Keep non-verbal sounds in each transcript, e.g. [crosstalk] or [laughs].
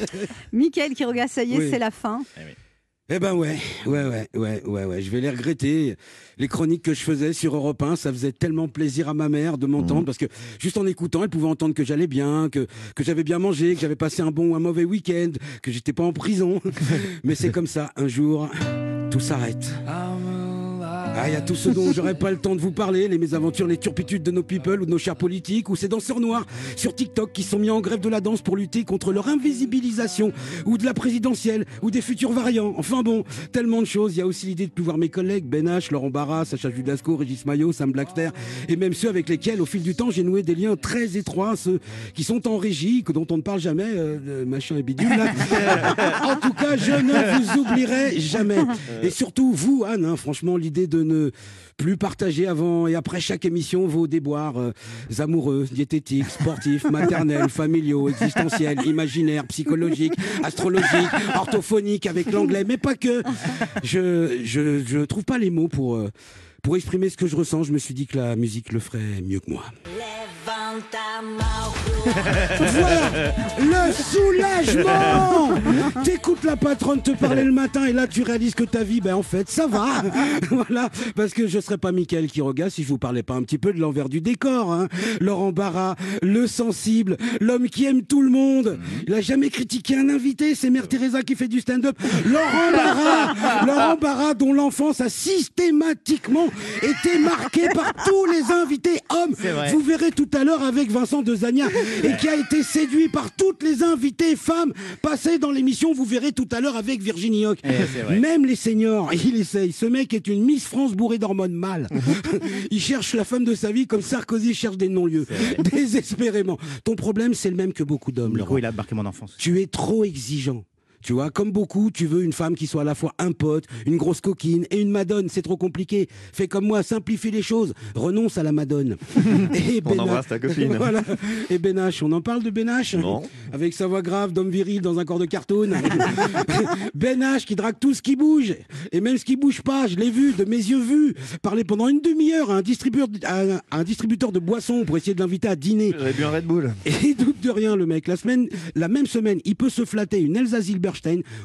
[laughs] Mickaël qui regarde, ça y est, Oui. c'est la fin. Eh ben ouais, ouais, ouais, ouais, ouais, ouais, je vais les regretter. Les chroniques que je faisais sur Europe 1, ça faisait tellement plaisir à ma mère de m'entendre parce que juste en écoutant, elle pouvait entendre que j'allais bien, que, que j'avais bien mangé, que j'avais passé un bon ou un mauvais week-end, que j'étais pas en prison. [laughs] Mais c'est comme ça, un jour, tout s'arrête. Ah, il y a tout ce dont j'aurais pas le temps de vous parler, les mésaventures, les turpitudes de nos people ou de nos chers politiques, ou ces danseurs noirs sur TikTok qui sont mis en grève de la danse pour lutter contre leur invisibilisation, ou de la présidentielle, ou des futurs variants. Enfin bon, tellement de choses. Il y a aussi l'idée de pouvoir mes collègues, Ben H, Laurent Barra, Sacha Judasco, Régis Maillot, Sam Blackster, et même ceux avec lesquels, au fil du temps, j'ai noué des liens très étroits, ceux qui sont en régie, que dont on ne parle jamais, euh, machin et bidule. là. [laughs] en tout cas, je ne vous oublierai jamais. Et surtout, vous, Anne, hein, franchement, l'idée de ne plus partager avant et après chaque émission vos déboires euh, amoureux, diététiques, sportifs, [laughs] maternels, familiaux, existentiels, imaginaires, psychologiques, astrologiques, orthophoniques avec l'anglais, mais pas que. Je, je, je trouve pas les mots pour, euh, pour exprimer ce que je ressens. Je me suis dit que la musique le ferait mieux que moi. Voilà le soulagement T'écoutes la patronne te parler le matin et là tu réalises que ta vie, ben en fait, ça va Voilà, parce que je serais pas Mickaël Quiroga si je vous parlais pas un petit peu de l'envers du décor. Hein. Laurent Barra, le sensible, l'homme qui aime tout le monde. Il a jamais critiqué un invité, c'est Mère Teresa qui fait du stand-up. Laurent Barra Laurent Barra dont l'enfance a systématiquement été marquée par tous les invités hommes. Vous verrez tout à l'heure avec Vincent de Zagna et qui a été séduit par toutes les invités femmes passées dans l'émission. Vous verrez tout à l'heure avec Virginie Hoc. Eh. Même les seniors, il essaye. Ce mec est une Miss France bourrée d'hormones mâles. [laughs] il cherche la femme de sa vie comme Sarkozy cherche des non-lieux. Désespérément. Ton problème, c'est le même que beaucoup d'hommes. Le coup, il a marqué mon enfance. Tu es trop exigeant. Tu vois, comme beaucoup, tu veux une femme qui soit à la fois un pote, une grosse coquine et une madone. C'est trop compliqué. Fais comme moi, simplifie les choses. Renonce à la madone. [laughs] Et On embrasse ta copine. [laughs] voilà. Et Ben H, on en parle de Ben H Non. Avec sa voix grave d'homme viril dans un corps de cartoon. [laughs] ben H qui drague tout ce qui bouge. Et même ce qui bouge pas, je l'ai vu, de mes yeux vus, parler pendant une demi-heure à un distributeur, à un- à un distributeur de boissons pour essayer de l'inviter à dîner. J'aurais bu un Red Bull. Et il doute de rien, le mec. La semaine, la même semaine, il peut se flatter une Elsa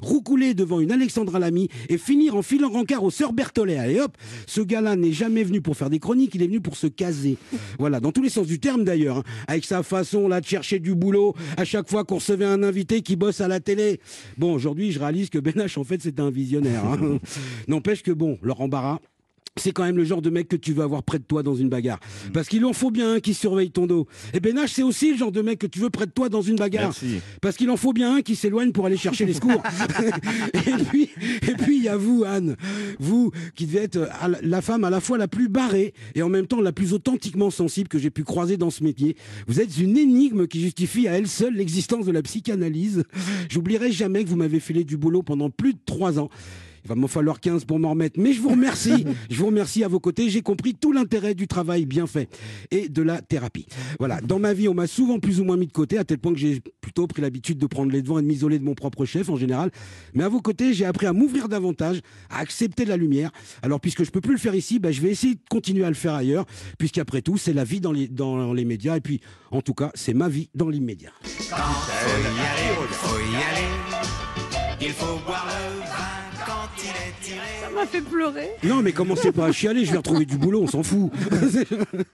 Roucouler devant une Alexandra Lamy et finir en filant rencard au sœurs Berthollet. Allez hop, ce gars-là n'est jamais venu pour faire des chroniques, il est venu pour se caser. Voilà, dans tous les sens du terme d'ailleurs, hein. avec sa façon là de chercher du boulot à chaque fois qu'on recevait un invité qui bosse à la télé. Bon, aujourd'hui, je réalise que Ben H, en fait, c'était un visionnaire. hein. [laughs] N'empêche que bon, Laurent Barra. C'est quand même le genre de mec que tu veux avoir près de toi dans une bagarre. Parce qu'il en faut bien un qui surveille ton dos. Et Ben H, c'est aussi le genre de mec que tu veux près de toi dans une bagarre. Merci. Parce qu'il en faut bien un qui s'éloigne pour aller chercher les secours. [laughs] [laughs] et puis, et puis il y a vous, Anne, vous qui devez être la- la femme à la fois la plus barrée et en même temps la plus authentiquement sensible que j'ai pu croiser dans ce métier. Vous êtes une énigme qui justifie à elle seule l'existence de la psychanalyse. J'oublierai jamais que vous m'avez filé du boulot pendant plus de trois ans. Il va m'en falloir 15 pour m'en remettre. Mais je vous remercie. [laughs] je vous remercie à vos côtés. J'ai compris tout l'intérêt du travail bien fait et de la thérapie. Voilà. Dans ma vie, on m'a souvent plus ou moins mis de côté, à tel point que j'ai plutôt pris l'habitude de prendre les devants et de m'isoler de mon propre chef en général. Mais à vos côtés, j'ai appris à m'ouvrir davantage, à accepter la lumière. Alors, puisque je peux plus le faire ici, bah, je vais essayer de continuer à le faire ailleurs, puisqu'après tout, c'est la vie dans les, dans les médias. Et puis, en tout cas, c'est ma vie dans l'immédiat. Ça m'a fait pleurer. Non, mais commencez pas à chialer, je vais retrouver du boulot, on s'en fout. [laughs]